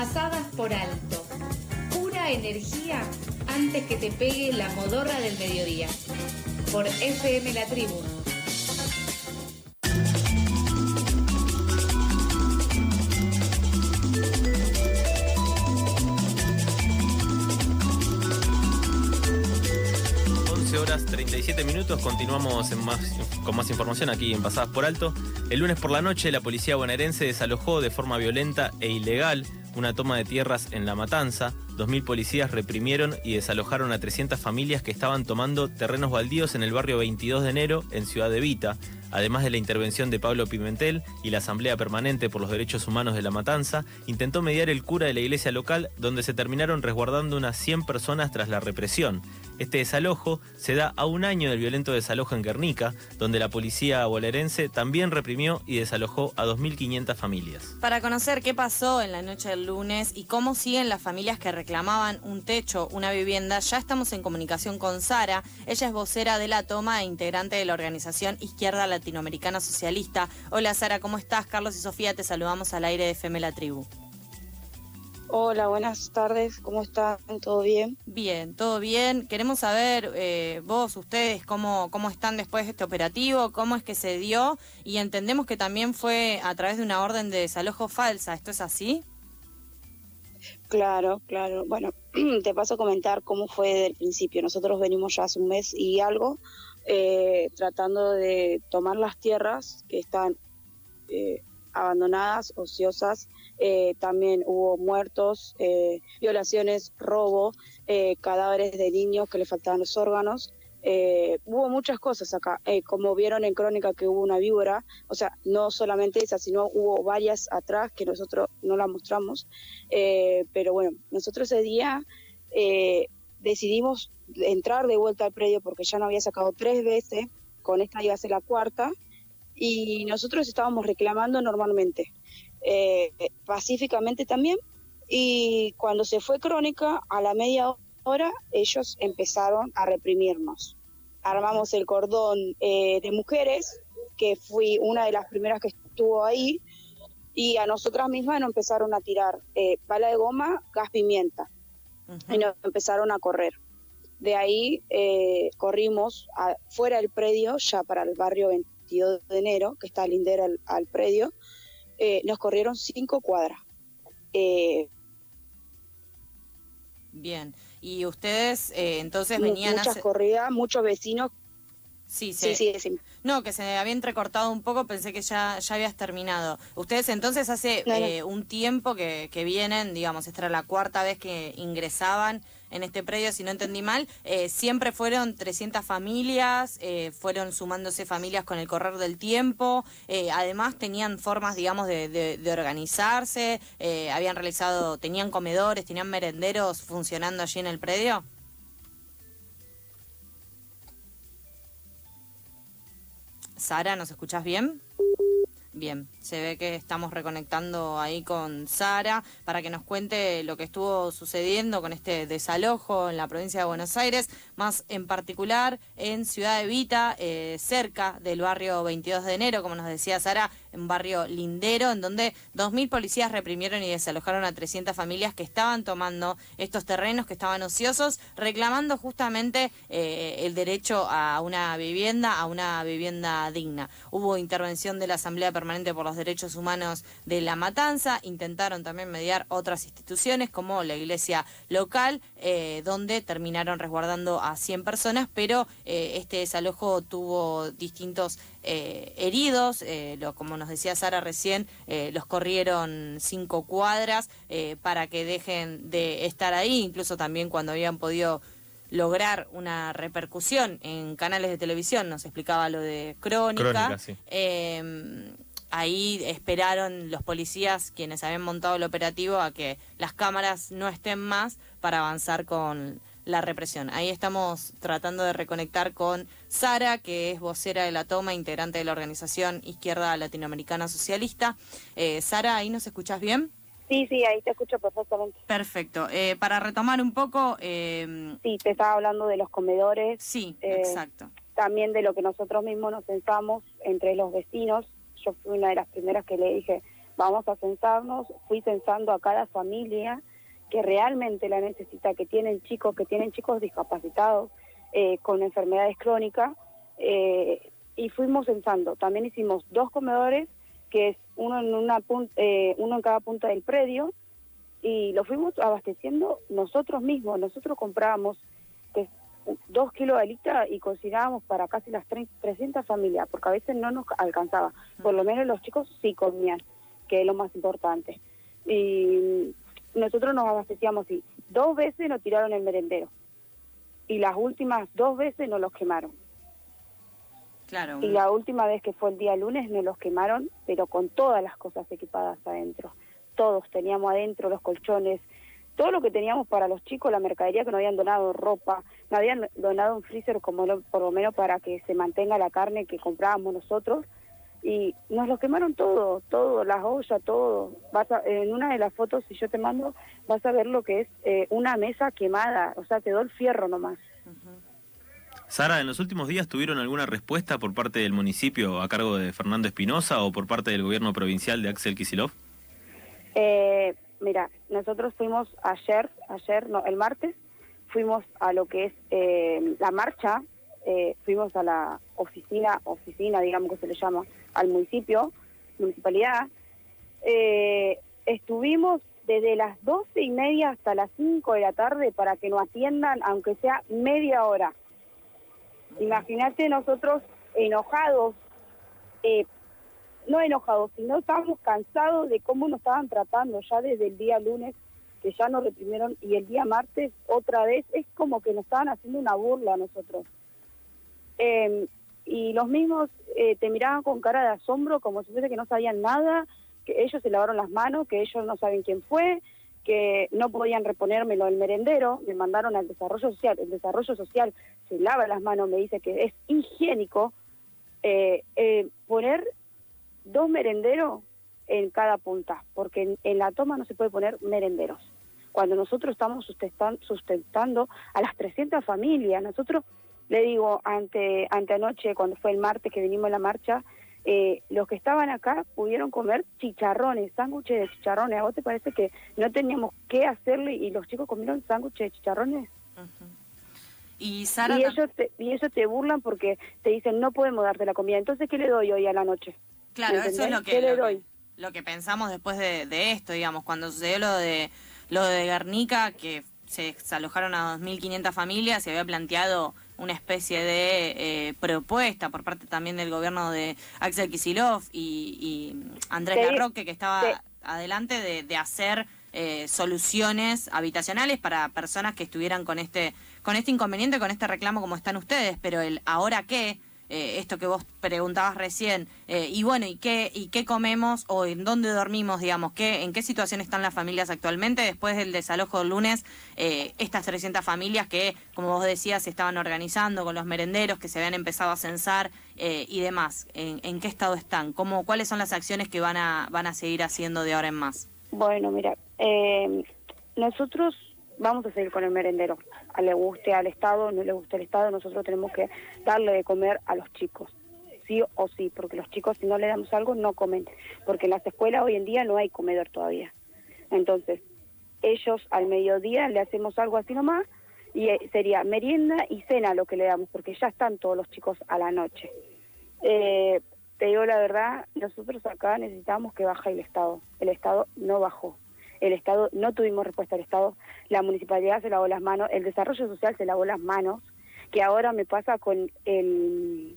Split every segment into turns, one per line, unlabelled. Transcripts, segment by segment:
pasadas por alto. Pura energía antes que te pegue la modorra del mediodía. Por FM La Tribu
37 minutos, continuamos con más información aquí en Pasadas por Alto. El lunes por la noche la policía bonaerense desalojó de forma violenta e ilegal una toma de tierras en La Matanza. 2.000 policías reprimieron y desalojaron a 300 familias que estaban tomando terrenos baldíos en el barrio 22 de enero en Ciudad de Vita. Además de la intervención de Pablo Pimentel y la Asamblea Permanente por los Derechos Humanos de La Matanza, intentó mediar el cura de la iglesia local donde se terminaron resguardando unas 100 personas tras la represión. Este desalojo se da a un año del violento desalojo en Guernica, donde la policía bolerense también reprimió y desalojó a 2.500 familias.
Para conocer qué pasó en la noche del lunes y cómo siguen las familias que reclamaban un techo, una vivienda, ya estamos en comunicación con Sara. Ella es vocera de la toma e integrante de la organización Izquierda Latinoamericana Socialista. Hola Sara, ¿cómo estás? Carlos y Sofía, te saludamos al aire de FM La Tribu.
Hola, buenas tardes, ¿cómo están? ¿Todo bien?
Bien, todo bien. Queremos saber, eh, vos, ustedes, cómo, cómo están después de este operativo, cómo es que se dio y entendemos que también fue a través de una orden de desalojo falsa, ¿esto es así?
Claro, claro. Bueno, te paso a comentar cómo fue desde el principio. Nosotros venimos ya hace un mes y algo eh, tratando de tomar las tierras que están eh, abandonadas, ociosas, eh, también hubo muertos, eh, violaciones, robo, eh, cadáveres de niños que le faltaban los órganos. Hubo muchas cosas acá, como vieron en Crónica que hubo una víbora, o sea, no solamente esa, sino hubo varias atrás que nosotros no la mostramos, pero bueno, nosotros ese día decidimos entrar de vuelta al predio porque ya no había sacado tres veces, con esta iba a ser la cuarta, y nosotros estábamos reclamando normalmente, eh, pacíficamente también, y cuando se fue crónica, a la media hora ellos empezaron a reprimirnos. Armamos el cordón eh, de mujeres, que fui una de las primeras que estuvo ahí, y a nosotras mismas nos empezaron a tirar eh, pala de goma, gas pimienta, y nos empezaron a correr. De ahí corrimos fuera del predio, ya para el barrio 20 de enero, que está lindera al, al predio, eh, nos corrieron cinco cuadras.
Eh, Bien, y ustedes eh, entonces venían
muchas a... corridas, muchos vecinos.
Sí, sí, sí, No, que se me había entrecortado un poco, pensé que ya, ya habías terminado. Ustedes entonces hace un tiempo que, que vienen, digamos, esta era la cuarta vez que ingresaban en este predio, si no entendí mal, eh, siempre fueron 300 familias, eh, fueron sumándose familias con el correr del tiempo, eh, además tenían formas, digamos, de, de, organizarse, habían realizado, tenían comedores, tenían merenderos funcionando allí en el predio. Sara, ¿nos escuchas bien? Bien, se ve que estamos reconectando ahí con Sara para que nos cuente lo que estuvo sucediendo con este desalojo en la provincia de Buenos Aires, más en particular en Ciudad de Vita, eh, cerca del barrio 22 de enero, como nos decía Sara, en barrio Lindero, en donde 2.000 policías reprimieron y desalojaron a 300 familias que estaban tomando estos terrenos, que estaban ociosos, reclamando justamente eh, el derecho a una vivienda, a una vivienda digna. Hubo intervención de la Asamblea Permanente por los Derechos Humanos de La Matanza, intentaron también mediar otras instituciones como la iglesia local, eh, donde terminaron resguardando a 100 personas, pero eh, este desalojo tuvo distintos heridos, lo, como nos decía Sara recién, eh, los corrieron cinco cuadras eh, para que dejen de estar ahí, incluso también cuando habían podido lograr una repercusión en canales de televisión, nos explicaba lo de Crónica. Em, ahí esperaron los policías, quienes habían montado el operativo, a que las cámaras no estén más para avanzar con la represión. Ahí estamos tratando de reconectar con Sara, que es vocera de la toma, integrante de la organización Izquierda Latinoamericana Socialista. Eh, Sara, ¿ahí nos escuchas bien?
Sí, sí, ahí te escucho perfectamente.
Perfecto. Eh, para retomar un poco... Eh,
sí, te estaba hablando de los comedores.
Sí, exacto.
También de lo que nosotros mismos nos pensamos entre los vecinos. Yo fui una de las primeras que le dije, vamos a censarnos, fui censando a cada familia que realmente la necesita, que tienen chicos, que tienen chicos discapacitados eh, con enfermedades crónicas, eh, y fuimos censando. También hicimos dos comedores, que es uno en una eh, uno en cada punta del predio, y lo fuimos abasteciendo nosotros mismos. Nosotros comprábamos dos kilos de alita y cocinábamos para casi las 300 familias, porque a veces no nos alcanzaba. Por lo menos los chicos sí comían, que es lo más importante. Y nosotros nos abastecíamos y dos veces nos tiraron el merendero y las últimas dos veces nos los quemaron.
Claro.
Y la última vez que fue el día lunes nos los quemaron, pero con todas las cosas equipadas adentro. Todos teníamos adentro los colchones, todo lo que teníamos para los chicos, la mercadería que nos habían donado, ropa, nos habían donado un freezer como por lo menos para que se mantenga la carne que comprábamos nosotros y nos lo quemaron todo, todo, las ollas, todo. Vas en una de las fotos, si yo te mando, vas a ver lo que es eh, una mesa quemada, o sea, quedó el fierro nomás.
Sara, ¿en los últimos días tuvieron alguna respuesta por parte del municipio a cargo de Fernando Espinosa o por parte del gobierno provincial de Axel Kisilov?
Eh, mira, nosotros fuimos ayer, ayer, no, el martes, fuimos a lo que es eh, la marcha, eh, fuimos a la oficina, oficina, digamos que se le llama, al municipio, municipalidad. Eh, estuvimos desde las doce y media hasta las cinco de la tarde para que nos atiendan, aunque sea media hora. Imagínate nosotros enojados, eh, no enojados, sino estábamos cansados de cómo nos estaban tratando ya desde el día lunes, que ya nos reprimieron, y el día martes otra vez, es como que nos estaban haciendo una burla a nosotros. Eh, y los mismos eh, te miraban con cara de asombro como si fuese que no sabían nada, que ellos se lavaron las manos, que ellos no saben quién fue, que no podían reponérmelo el merendero, me mandaron al desarrollo social, el desarrollo social se lava las manos, me dice que es higiénico eh, eh, poner dos merenderos en cada punta, porque en, en, la toma no se puede poner merenderos. Cuando nosotros estamos sustentando a las 300 familias, nosotros le digo, ante, ante anoche, cuando fue el martes que vinimos a la marcha, eh, los que estaban acá pudieron comer chicharrones, sándwiches de chicharrones. ¿A vos te parece que no teníamos qué hacerle y los chicos comieron sándwiches de chicharrones?
Y, Sara
y, ellos te, y ellos te burlan porque te dicen, no podemos darte la comida. Entonces, ¿qué le doy hoy a la noche?
Claro, eso es lo que, le doy? lo que pensamos después de, de, esto, digamos, cuando sucedió lo de, lo de Guernica, que se alojaron a 2.500 familias, se había planteado una especie de eh, propuesta por parte también del gobierno de Axel Kisilov y, Andrés Larroque, que estaba adelante de, hacer eh, soluciones habitacionales para personas que estuvieran con este, con este inconveniente, con este reclamo como están ustedes, pero el ahora qué eh, esto que vos preguntabas recién, eh, y bueno, ¿y qué, ¿y qué comemos o en dónde dormimos, digamos? ¿qué, ¿En qué situación están las familias actualmente después del desalojo del lunes? Eh, estas 300 familias que, como vos decías, se estaban organizando con los merenderos, que se habían empezado a censar y demás. ¿En, qué estado están? ¿Cómo, ¿Cuáles son las acciones que van a, van a seguir haciendo de ahora en más?
Bueno, mira, nosotros vamos a seguir con el merendero. A le guste al Estado, no le guste al Estado, nosotros tenemos que darle de comer a los chicos. Sí o sí, porque los chicos si no le damos algo no comen. Porque en las escuelas hoy en día no hay comedor todavía. Entonces, ellos al mediodía le hacemos algo así nomás y eh, sería merienda y cena lo que le damos, porque ya están todos los chicos a la noche. Eh, te digo la verdad, nosotros acá necesitamos que baje el Estado. El Estado no bajó el Estado, no tuvimos respuesta del Estado, la municipalidad se lavó las manos, el desarrollo social se lavó las manos, que ahora me pasa con el,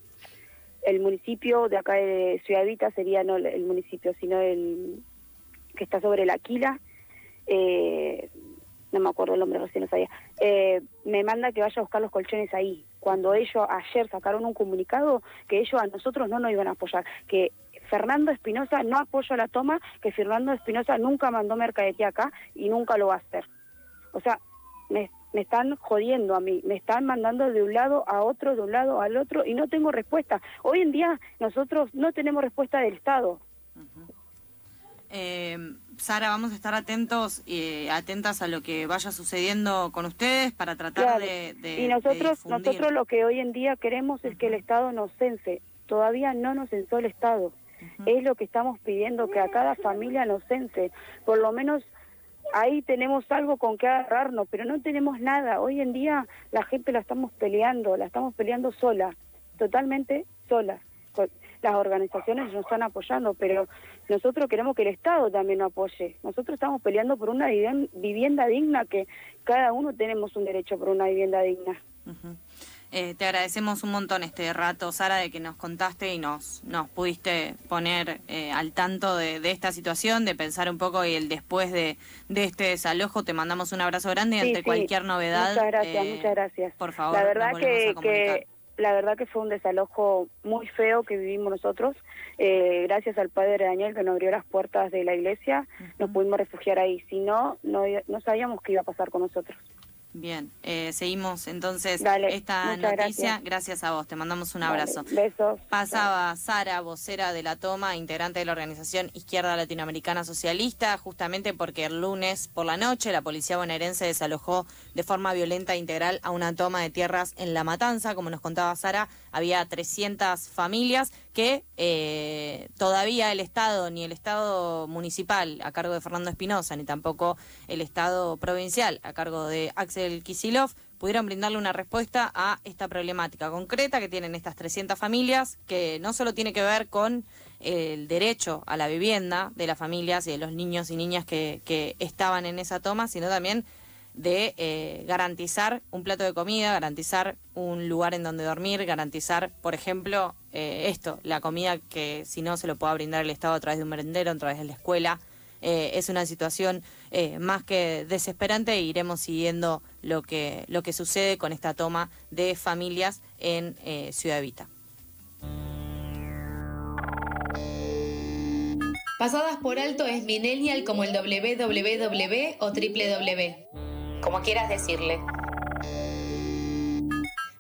el municipio de acá de Ciudad Vita, sería no el municipio, sino el que está sobre la Aquila, eh, no me acuerdo el nombre, recién no sabía, eh, me manda que vaya a buscar los colchones ahí, cuando ellos ayer sacaron un comunicado que ellos a nosotros no nos iban a apoyar, que Fernando Espinosa no apoya la toma, que Fernando Espinosa nunca mandó mercadería acá y nunca lo va a hacer. O sea, me, están jodiendo a mí, me están mandando de un lado a otro, de un lado al otro y no tengo respuesta. Hoy en día nosotros no tenemos respuesta del Estado.
Eh, Sara, vamos a estar atentos y atentas a lo que vaya sucediendo con ustedes para tratar de,
Y nosotros, nosotros lo que hoy en día queremos es que el Estado nos cense. Todavía no nos censó el Estado. Es lo que estamos pidiendo, que a cada familia nos cense. Por lo menos ahí tenemos algo con que agarrarnos, pero no tenemos nada. Hoy en día la gente la estamos peleando, la estamos peleando sola, totalmente sola. Las organizaciones nos están apoyando, pero nosotros queremos que el Estado también nos apoye. Nosotros estamos peleando por una vivienda digna, que cada uno tenemos un derecho por una vivienda digna.
Eh, te agradecemos un montón este rato, Sara, de que nos contaste y nos, nos pudiste poner eh, al tanto de, esta situación, de pensar un poco y el después de, este desalojo. Te mandamos un abrazo grande y ante cualquier novedad.
Muchas gracias, eh, muchas gracias.
Por favor,
la verdad que, la verdad que fue un desalojo muy feo que vivimos nosotros. gracias al padre Daniel que nos abrió las puertas de la iglesia, nos pudimos refugiar ahí. Si no, no, no sabíamos qué iba a pasar con nosotros.
Bien, eh, seguimos entonces esta noticia. Gracias. a vos, te mandamos un abrazo.
besos.
Pasaba Sara, vocera de la toma, integrante de la organización Izquierda Latinoamericana Socialista, justamente porque el lunes por la noche la policía bonaerense desalojó de forma violenta e integral a una toma de tierras en La Matanza. Como nos contaba Sara, había 300 familias que eh, todavía el Estado, ni el Estado municipal a cargo de Fernando Espinosa, ni tampoco el Estado provincial a cargo de Axel Kisilov, pudieron brindarle una respuesta a esta problemática concreta que tienen estas 300 familias, que no solo tiene que ver con el derecho a la vivienda de las familias y de los niños y niñas que, que estaban en esa toma, sino también de eh, garantizar un plato de comida, garantizar un lugar en donde dormir, garantizar, por ejemplo, eh, esto, la comida que si no se lo pueda brindar el Estado a través de un merendero, a través de la escuela. Eh, es una situación más que desesperante e iremos siguiendo lo que, lo que sucede con esta toma de familias en Ciudad Evita.
Pasadas por alto es Millennial como el www o www como quieras decirle.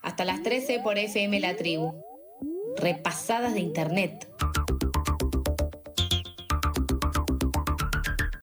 Hasta las 13 por FM La Tribu. Repasadas de Internet.